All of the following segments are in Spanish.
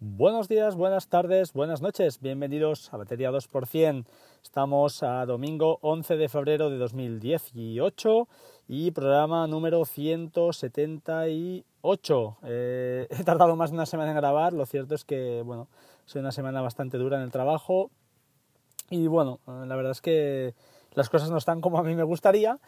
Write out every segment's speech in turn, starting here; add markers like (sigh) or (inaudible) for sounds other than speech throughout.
Buenos días, buenas tardes, buenas noches. Bienvenidos a Batería 2%. Estamos a domingo 11 de febrero de 2018 y programa número 178. Eh, he tardado más de una semana en grabar. Lo cierto es que, bueno, soy una semana bastante dura en el trabajo. Y bueno, la verdad es que las cosas no están como a mí me gustaría.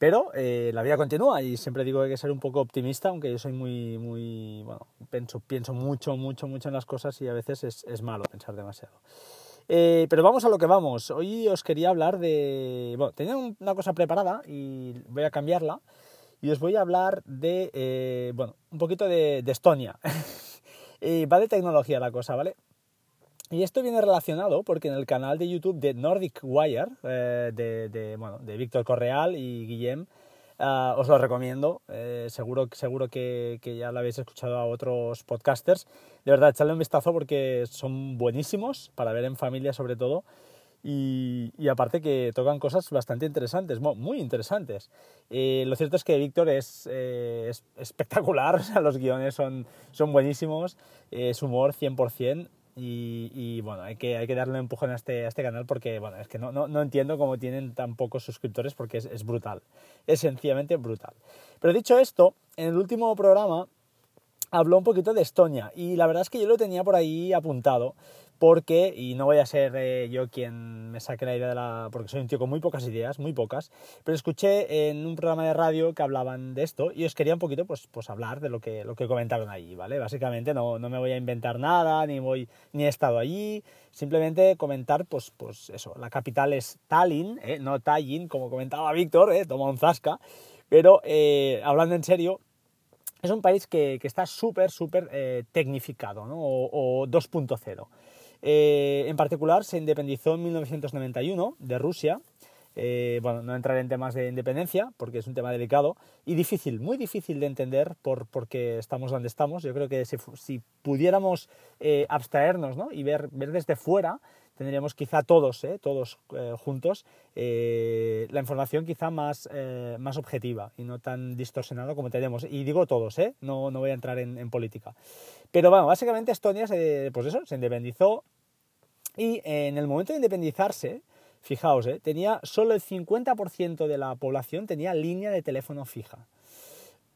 Pero eh, la vida continúa y siempre digo que hay que ser un poco optimista, aunque yo soy muy, muy, bueno, pienso, pienso mucho, mucho, mucho en las cosas y a veces es, es malo pensar demasiado. Eh, pero vamos a lo que vamos. Hoy os quería hablar de, bueno, tenía una cosa preparada y voy a cambiarla y os voy a hablar de, eh, bueno, un poquito de, de Estonia. (laughs) va de tecnología la cosa, ¿vale? Y esto viene relacionado porque en el canal de YouTube de Nordic Wire, eh, de, bueno, de Víctor Correal y Guillem, uh, os lo recomiendo. Eh, seguro seguro que, ya lo habéis escuchado a otros podcasters. De verdad, echadle un vistazo porque son buenísimos para ver en familia sobre todo. Y, aparte que tocan cosas bastante interesantes, muy interesantes. Eh, lo cierto es que Víctor es, eh, es, espectacular, (laughs) los guiones son, son buenísimos, es humor 100%. Y, bueno, hay que, hay que darle un empujón a este, a este canal porque, bueno, es que no, no, no entiendo cómo tienen tan pocos suscriptores porque es, es, brutal, es sencillamente brutal. Pero dicho esto, en el último programa habló un poquito de Estonia y la verdad es que yo lo tenía por ahí apuntado porque, y no voy a ser eh, yo quien me saque la idea de la... porque soy un tío con muy pocas ideas, muy pocas, pero escuché en un programa de radio que hablaban de esto y os quería un poquito pues, pues hablar de lo que, lo que comentaron allí, ¿vale? Básicamente no, no me voy a inventar nada, ni, voy, ni he estado allí, simplemente comentar, pues, pues eso, la capital es Tallinn, ¿eh? no Tallinn, como comentaba Víctor, ¿eh? toma un zasca, pero hablando en serio, es un país que, que está súper, súper eh, tecnificado, ¿no? o, o 2.0. Eh, en particular, se independizó en 1991 de Rusia. Eh, bueno, no entraré en temas de independencia porque es un tema delicado y difícil, muy difícil de entender por, porque estamos donde estamos. Yo creo que si, si pudiéramos eh, abstraernos ¿no? y ver, ver desde fuera, tendríamos quizá todos, ¿eh? todos eh, juntos, eh, la información quizá más, más objetiva y no tan distorsionada como tenemos. Y digo todos, no, no voy a entrar en, en, política. Pero bueno, básicamente Estonia se, pues eso, se independizó y en el momento de independizarse, fijaos, tenía solo el 50% de la población tenía línea de teléfono fija.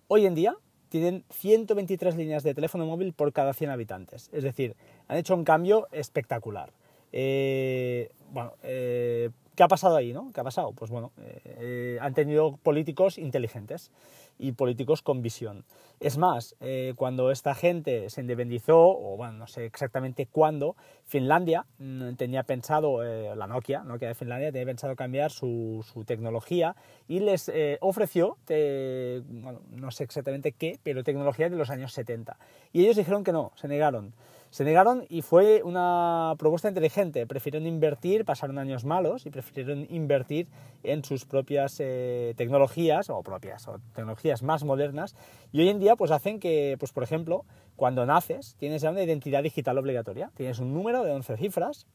Hoy en día tienen 123 líneas de teléfono móvil por cada 100 habitantes. Es decir, han hecho un cambio espectacular. Eh, bueno, eh, ¿qué ha pasado ahí? No? ¿Qué ha pasado? Pues bueno, eh, han tenido políticos inteligentes y políticos con visión. Es más, eh, cuando esta gente se independizó, o bueno, no sé exactamente cuándo, Finlandia mm, tenía pensado, eh, la Nokia, Nokia de Finlandia, tenía pensado cambiar su, su tecnología y les eh, ofreció, bueno, no sé exactamente qué, pero tecnología de los años 70. Y ellos dijeron que no, se negaron. Se negaron y fue una propuesta inteligente. Prefirieron invertir, pasaron años malos y prefirieron invertir en sus propias eh, tecnologías o propias o tecnologías más modernas y hoy en día pues hacen que, pues por ejemplo, cuando naces tienes ya una identidad digital obligatoria. Tienes un número de 11 cifras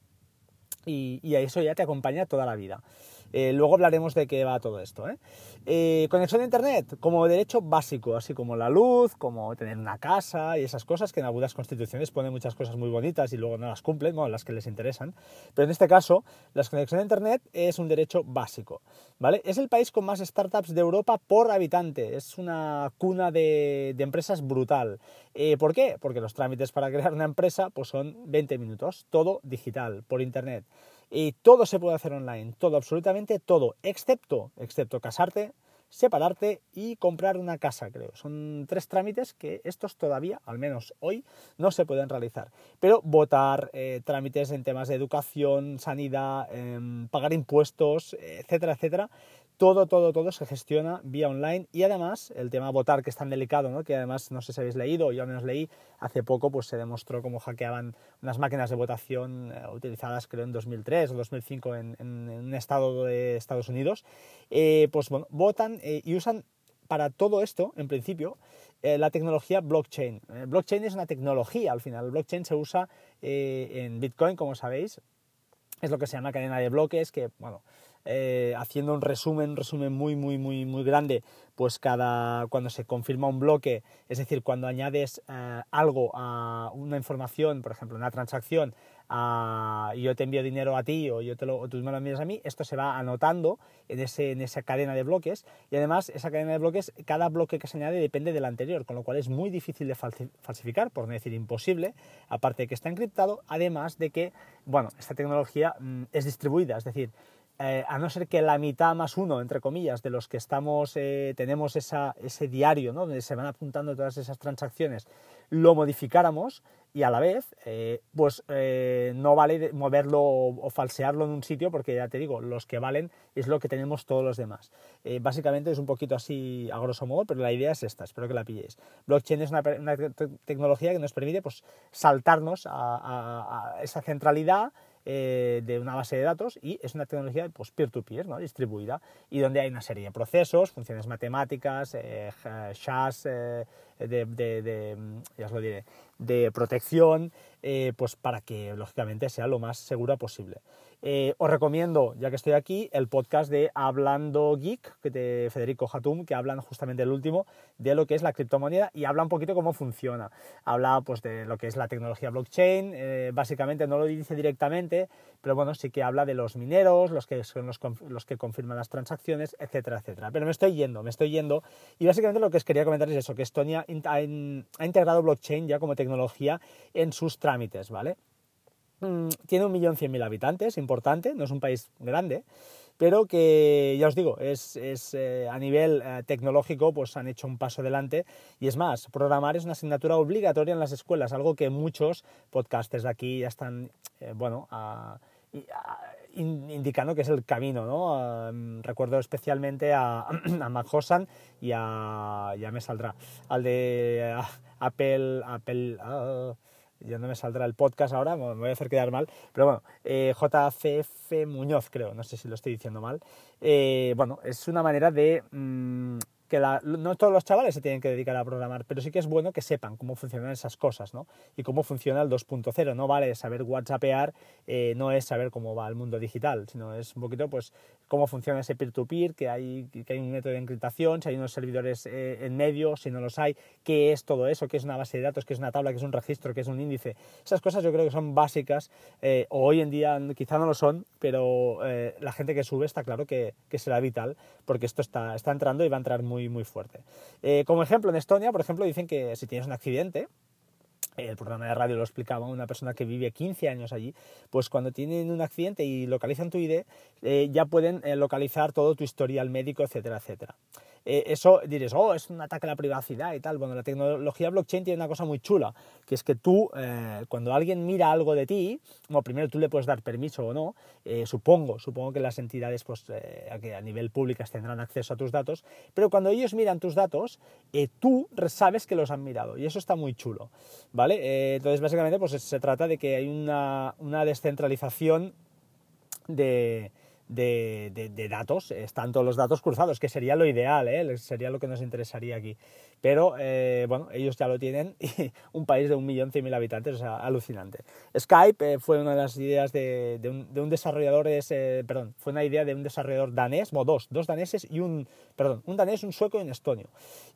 y, y eso ya te acompaña toda la vida. Eh, luego hablaremos de qué va todo esto. ¿eh? Eh, conexión a Internet como derecho básico, así como la luz, como tener una casa y esas cosas que en algunas constituciones ponen muchas cosas muy bonitas y luego no las cumplen, bueno, las que les interesan. Pero en este caso, la conexión a Internet es un derecho básico. ¿vale? Es el país con más startups de Europa por habitante. Es una cuna de, de empresas brutal. ¿Por qué? Porque los trámites para crear una empresa pues son 20 minutos, todo digital, por Internet. Y todo se puede hacer online, todo, absolutamente todo, excepto, excepto casarte, separarte y comprar una casa, creo. Son tres trámites que estos todavía, al menos hoy, no se pueden realizar. Pero votar, eh, trámites en temas de educación, sanidad, eh, pagar impuestos, etcétera, etcétera, todo, todo, todo se gestiona vía online y además el tema votar que es tan delicado, ¿no? que además no sé si habéis leído, yo al menos leí, hace poco pues se demostró cómo hackeaban unas máquinas de votación eh, utilizadas creo en 2003 o 2005 en, un estado de Estados Unidos, eh, pues bueno, votan eh, y usan para todo esto, en principio, la tecnología blockchain. Blockchain es una tecnología al final, el blockchain se usa en Bitcoin, como sabéis, es lo que se llama cadena de bloques, que bueno, eh, haciendo un resumen, un resumen muy, muy, muy, muy grande, pues cada, cuando se confirma un bloque, es decir, cuando añades eh, algo a una información, por ejemplo, una transacción, yo te envío dinero a ti o, yo te lo, tú me lo envías a mí, esto se va anotando en, ese, en esa cadena de bloques. Y además esa cadena de bloques, cada bloque que se añade depende del anterior, con lo cual es muy difícil de falsificar, por no decir imposible, aparte de que está encriptado, además de que, bueno, esta tecnología mm, es distribuida, es decir, eh, a no ser que la mitad más uno, entre comillas, de los que estamos, eh, tenemos ese diario, ¿no? donde se van apuntando todas esas transacciones, lo modificáramos y a la vez, eh, pues no vale moverlo o, falsearlo en un sitio porque ya te digo, los que valen es lo que tenemos todos los demás. básicamente es un poquito así a grosso modo, pero la idea es esta, espero que la pilléis. Blockchain es una, tecnología que nos permite pues, saltarnos a esa centralidad eh, de una base de datos y es una tecnología pues, peer-to-peer, ¿no? distribuida, y donde hay una serie de procesos, funciones matemáticas, eh, eh de, de, ya os lo diré, de protección, eh, pues para que lógicamente sea lo más segura posible. Eh, os recomiendo, ya que estoy aquí, el podcast de Hablando Geek, de Federico Hatum, que hablan justamente el último de lo que es la criptomoneda y habla un poquito cómo funciona. Habla pues de lo que es la tecnología blockchain, eh, básicamente no lo dice directamente, pero bueno, sí que habla de los mineros, los que son los, los que confirman las transacciones, etcétera, etcétera. Pero me estoy yendo, me estoy yendo y básicamente lo que os quería comentar es eso, que Estonia ha integrado blockchain ya como tecnología en sus trámites, ¿vale? Mm, tiene un millón cien mil habitantes, importante, no es un país grande, pero que ya os digo, es, eh, a nivel eh, tecnológico pues han hecho un paso adelante y es más, programar es una asignatura obligatoria en las escuelas, algo que muchos podcasters de aquí ya están, eh, bueno, indicando que es el camino, ¿no? Mm, recuerdo especialmente a, (clears throat) a Mac y a, ya me saldrá, al de Apple, Apple, ah, ya no me saldrá el podcast ahora, me voy a hacer quedar mal, pero bueno, eh, JCF Muñoz creo, no sé si lo estoy diciendo mal, eh, bueno, es una manera de... Mm, que no todos los chavales se tienen que dedicar a programar, pero sí que es bueno que sepan cómo funcionan esas cosas, ¿no? Y cómo funciona el 2.0. No vale saber WhatsAppear, eh, no es saber cómo va el mundo digital, sino es un poquito, pues, cómo funciona ese peer-to-peer, que, hay, que hay un método de encriptación, si hay unos servidores eh, en medio, si no los hay, qué es todo eso, qué es una base de datos, qué es una tabla, qué es un registro, qué es un índice. Esas cosas yo creo que son básicas, eh, o hoy en día quizá no lo son, pero la gente que sube está claro que, que será vital, porque esto está, está entrando y va a entrar muy muy, fuerte. Eh, como ejemplo, en Estonia, por ejemplo, dicen que si tienes un accidente, el programa de radio lo explicaba una persona que vive 15 años allí, pues cuando tienen un accidente y localizan tu ID, eh, ya pueden eh, localizar todo tu historial médico, etcétera, etcétera. Eh, eso diréis, oh, es un ataque a la privacidad y tal. Bueno, la tecnología blockchain tiene una cosa muy chula, que es que tú, eh, cuando alguien mira algo de ti, bueno, primero tú le puedes dar permiso o no, eh, supongo, supongo que las entidades pues, que a nivel públicas tendrán acceso a tus datos, pero cuando ellos miran tus datos, tú sabes que los han mirado y eso está muy chulo, ¿vale? entonces, básicamente, pues se trata de que hay una, una descentralización de, de, datos, están todos los datos cruzados, que sería lo ideal, ¿eh? sería lo que nos interesaría aquí. Pero eh, bueno, ellos ya lo tienen (laughs) y un país de un millón cien mil habitantes, o sea, alucinante. Skype eh, fue una de las ideas de, un, de un, desarrollador, perdón, fue una idea de un desarrollador danés, o dos, dos daneses y un, perdón, un danés, un sueco y un estonio.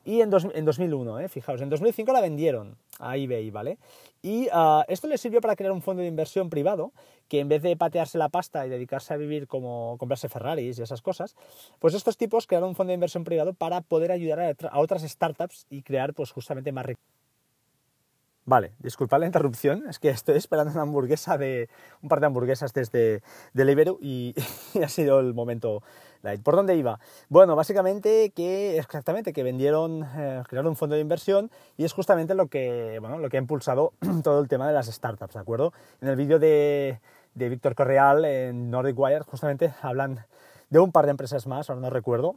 Y en 2001, fijaos, en 2005 la vendieron a eBay, ¿vale? Y ah, esto les sirvió para crear un fondo de inversión privado que en vez de patearse la pasta y dedicarse a vivir como comprarse Ferraris y esas cosas, pues estos tipos crearon un fondo de inversión privado para poder ayudar a, otras startups y crear pues justamente más riqueza. Vale, disculpad la interrupción, es que estoy esperando una hamburguesa de un par de hamburguesas desde Deliveroo y, (laughs) y ha sido el momento ¿Por dónde iba? Bueno, básicamente que exactamente que vendieron, eh, crearon un fondo de inversión y es justamente lo que, bueno, lo que ha impulsado (clears throat) todo el tema de las startups, ¿de acuerdo? En el vídeo de, de Víctor Correal en Nordic Wire justamente hablan de un par de empresas más, ahora no recuerdo,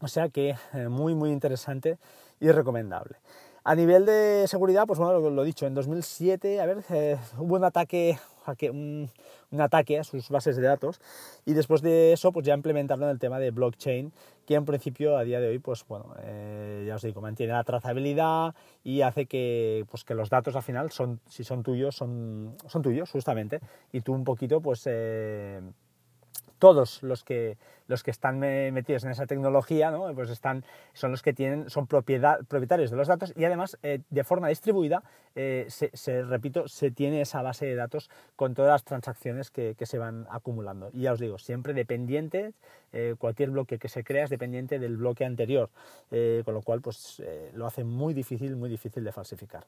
o sea que eh, muy muy interesante y recomendable. A nivel de seguridad, pues bueno, lo, dicho, en 2007, a ver, eh, hubo un ataque, un, un, ataque a sus bases de datos y después de eso, pues ya implementaron el tema de blockchain, que en principio a día de hoy, pues bueno, eh, ya os digo, mantiene la trazabilidad y hace que, pues, que los datos al final, son, si son tuyos, son, son tuyos justamente, y tú un poquito, pues... Eh, todos los que, los que están metidos en esa tecnología, ¿no? pues están, son los que tienen, son propietarios de los datos y además eh, de forma distribuida, eh, se, repito, se tiene esa base de datos con todas las transacciones que, que se van acumulando. Y ya os digo, siempre dependiente, cualquier bloque que se crea es dependiente del bloque anterior, con lo cual pues, lo hace muy difícil, muy difícil de falsificar.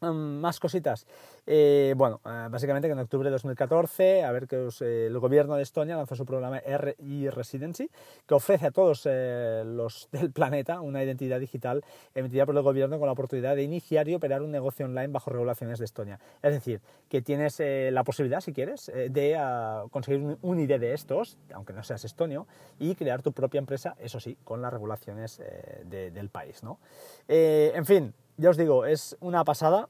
(laughs) Más cositas. Eh, bueno, eh, básicamente que en octubre de 2014, a ver que eh, el gobierno de Estonia lanzó su programa e-Residency, que ofrece a todos los (laughs) del planeta una identidad digital emitida por el gobierno con la oportunidad de iniciar y operar un negocio online bajo regulaciones de Estonia. Es decir, que tienes la posibilidad, si quieres, de ah, conseguir un, ID de estos, aunque no seas estonio, y crear tu propia empresa, eso sí, con las regulaciones del país. ¿no? en fin, ya os digo, es una pasada.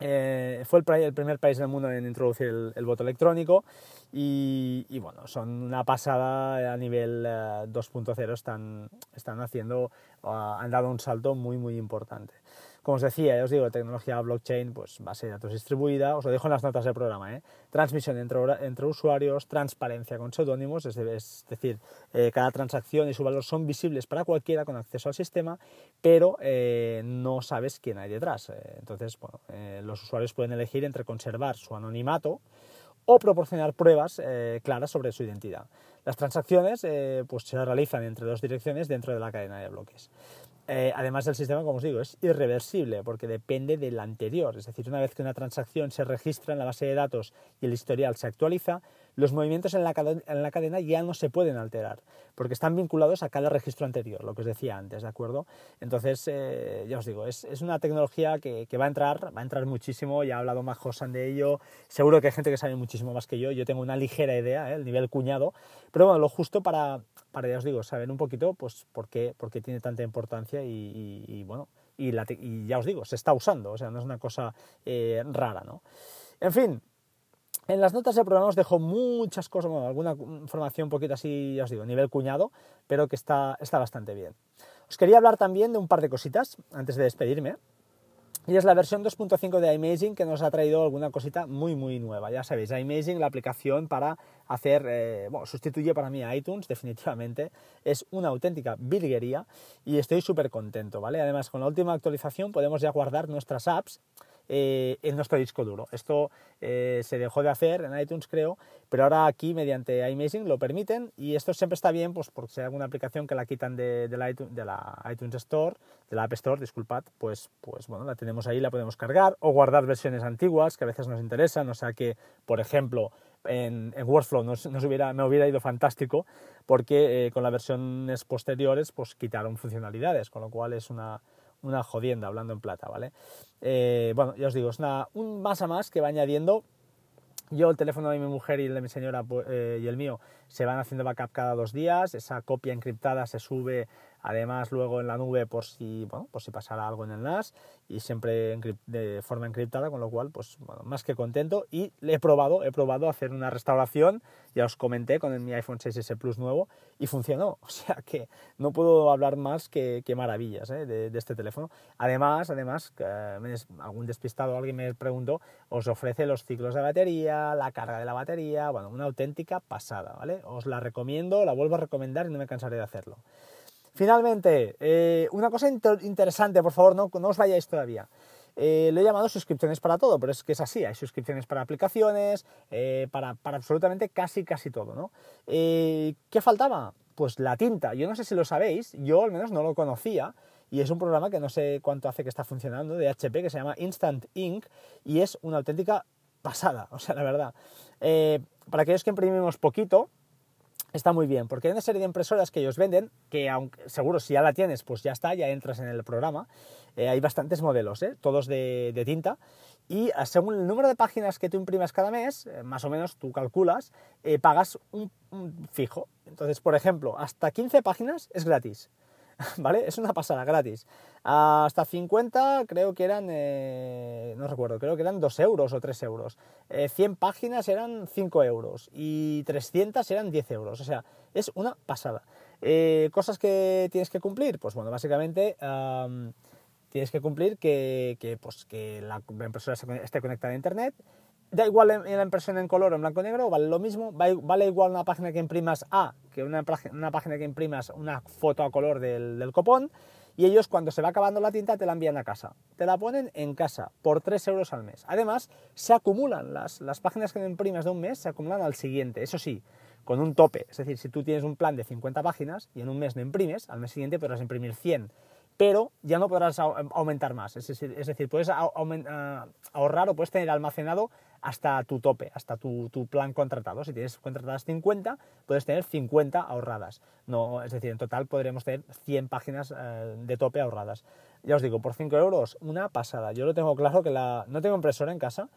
Eh, fue el, primer país del mundo en introducir el, voto electrónico y, bueno, son una pasada a nivel 2.0, eh, están, están haciendo, ah, han dado un salto muy muy importante. Como os decía, ya os digo, tecnología blockchain, pues base de datos distribuida, os lo dejo en las notas del programa, ¿eh? transmisión entre, usuarios, transparencia con seudónimos, es, decir, eh, cada transacción y su valor son visibles para cualquiera con acceso al sistema, pero eh, no sabes quién hay detrás. entonces, bueno, los usuarios pueden elegir entre conservar su anonimato o proporcionar pruebas claras sobre su identidad. Las transacciones pues, se realizan entre dos direcciones dentro de la cadena de bloques. Eh, además el sistema, como os digo, es irreversible porque depende del anterior. Es decir, una vez que una transacción se registra en la base de datos y el historial se actualiza, los movimientos en la, cadena ya no se pueden alterar, porque están vinculados a cada registro anterior, lo que os decía antes, ¿de acuerdo? Entonces, eh, ya os digo, es, una tecnología que, va a entrar, va a entrar muchísimo, ya ha hablado más Josan de ello, seguro que hay gente que sabe muchísimo más que yo, yo tengo una ligera idea, ¿eh? el nivel cuñado, pero bueno, lo justo para, para, ya os digo, saber un poquito, pues, por qué, por qué tiene tanta importancia y, bueno, y, ya os digo, se está usando, o sea, no es una cosa eh, rara, ¿no? En fin, en las notas del programa os dejo muchas cosas, alguna información un poquito así, ya os digo, nivel cuñado, pero que está, está bastante bien. Os quería hablar también de un par de cositas antes de despedirme. Y es la versión 2.5 de iMaging que nos ha traído alguna cosita muy muy nueva. Ya sabéis, iMaging, la aplicación para hacer, eh, bueno, sustituye para mí a iTunes (laughs) definitivamente. Es una auténtica virguería y estoy súper contento, ¿vale? Además, con la última actualización podemos ya guardar nuestras apps eh, en nuestro disco duro. Esto eh, se dejó de hacer en iTunes, creo, pero ahora aquí mediante iMazing lo permiten y esto siempre está bien pues porque si hay alguna aplicación que la quitan de, la, iTunes, Store, de la App Store, disculpad, pues, pues bueno, la tenemos ahí, la podemos cargar o guardar versiones antiguas que a veces nos interesan, o sea que, por ejemplo, en, Workflow nos, hubiera, me hubiera ido fantástico porque eh, con las versiones posteriores pues quitaron funcionalidades, con lo cual es una, una jodienda, hablando en plata, ¿vale? Eh, bueno, ya os digo, es una, un más a más que va añadiendo. Yo, el teléfono de mi mujer y el de mi señora pues, eh, y el mío se van haciendo backup cada dos días. Esa copia encriptada se sube además luego en la nube por si, bueno, por si pasara algo en el NAS y siempre de forma encriptada, con lo cual, pues bueno, más que contento y le he probado, he probado hacer una restauración, ya os comenté con mi iPhone 6S Plus nuevo y funcionó, (laughs) o sea que no puedo hablar más que, maravillas ¿eh? de, este teléfono. Además, además, algún despistado, alguien me preguntó, os ofrece los ciclos de batería, la carga de la batería, bueno, una auténtica pasada, ¿vale? Os la recomiendo, la vuelvo a recomendar y no me cansaré de hacerlo. Finalmente, eh, una cosa interesante, por favor, no, no os vayáis todavía. Eh, lo he llamado suscripciones para todo, pero es que es así, hay suscripciones para aplicaciones, eh, para, para, absolutamente casi, casi todo, ¿no? ¿Qué faltaba? Pues la tinta. Yo no sé si lo sabéis, yo al menos no lo conocía, y es un programa que no sé cuánto hace que está funcionando, de HP, que se llama Instant Ink, y es una auténtica pasada, (laughs) o sea, la verdad. para aquellos que imprimimos poquito, está muy bien, porque hay una serie de impresoras que ellos venden, que aunque seguro si ya la tienes, pues ya está, ya entras en el programa. Eh, hay bastantes modelos, ¿eh? todos de, tinta, y ah, según el número de páginas que tú imprimas cada mes, eh, más o menos tú calculas, pagas un, fijo. Entonces, por ejemplo, hasta 15 páginas es gratis. (laughs) ¿vale? Es una pasada, gratis. Hasta 50 creo que eran, eh, no recuerdo, creo que eran 2 euros o 3 euros. 100 eh, páginas eran 5 euros y 300 eran 10 euros. O sea, es una pasada. Eh, cosas que tienes que cumplir, pues bueno, básicamente tienes que cumplir que, pues, que la impresora esté conectada a Internet, da igual en, la impresión en color o en blanco y negro, vale lo mismo, vale igual una página que imprimas A que una, una página que imprimas una foto a color del, del, copón, y ellos cuando se va acabando la tinta te la envían a casa. Te la ponen en casa por 3 euros al mes. Además, se acumulan las, las páginas que imprimas de un mes, se acumulan al siguiente. Eso sí, con un tope. Es decir, si tú tienes un plan de 50 páginas y en un mes no imprimes, al mes siguiente podrás imprimir 100 pero ya no podrás aumentar más. Es decir, puedes ahorrar o puedes tener almacenado hasta tu tope, hasta tu, plan contratado. Si tienes contratadas 50, puedes tener 50 ahorradas. No, es decir, en total podremos tener 100 páginas eh, de tope ahorradas. Ya os digo, por 5 euros, una pasada. Yo lo tengo claro que la, no tengo impresora en casa,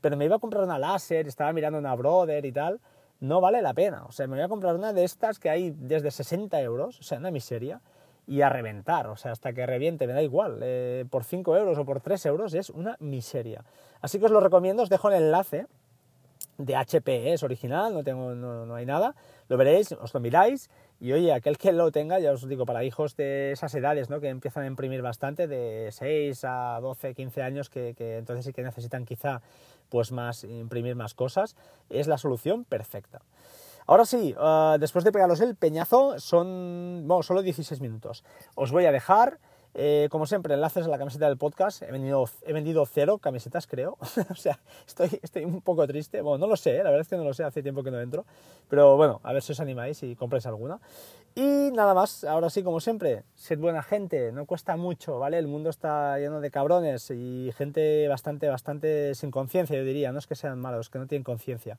pero me iba a comprar una láser, estaba mirando una Brother y tal. No vale la pena. O sea, me voy a comprar una de estas que hay desde 60 euros, o sea, una miseria y a reventar, o sea, hasta que reviente, me da igual, eh, por 5 euros o por 3 euros es una miseria. Así que os lo recomiendo, os dejo el enlace de HP, es original, no, tengo, no, hay nada, lo veréis, os lo miráis y oye, aquel que lo tenga, ya os digo, para hijos de esas edades, ¿no? que empiezan a imprimir bastante, de 6 a 12, 15 años, que, que entonces sí que necesitan quizá pues más, imprimir más cosas, es la solución perfecta. Ahora sí, eh, después de pegaros el peñazo, son bueno, solo 16 minutos. Os voy a dejar, eh, como siempre, enlaces a la camiseta del podcast. He, he vendido cero camisetas, creo. (laughs) o sea, estoy, estoy un poco triste. Bueno, no lo sé, la verdad es que no lo sé, hace tiempo que no entro. Pero bueno, a ver si os animáis y compráis alguna. Y nada más, ahora sí, como siempre, sed buena gente, no cuesta mucho, ¿vale? El mundo está lleno de cabrones y gente bastante, bastante sin conciencia, yo diría. No es que sean malos, que no tienen conciencia.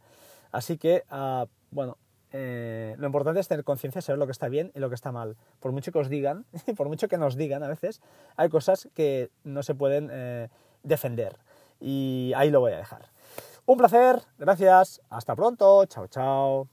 Así que, ah, bueno, eh, lo importante es tener conciencia, saber lo que está bien y lo que está mal. Por mucho que os digan, (laughs) por mucho que nos digan a veces, hay cosas que no se pueden eh, defender. Y ahí lo voy a dejar. Un placer, gracias, hasta pronto, chao, chao.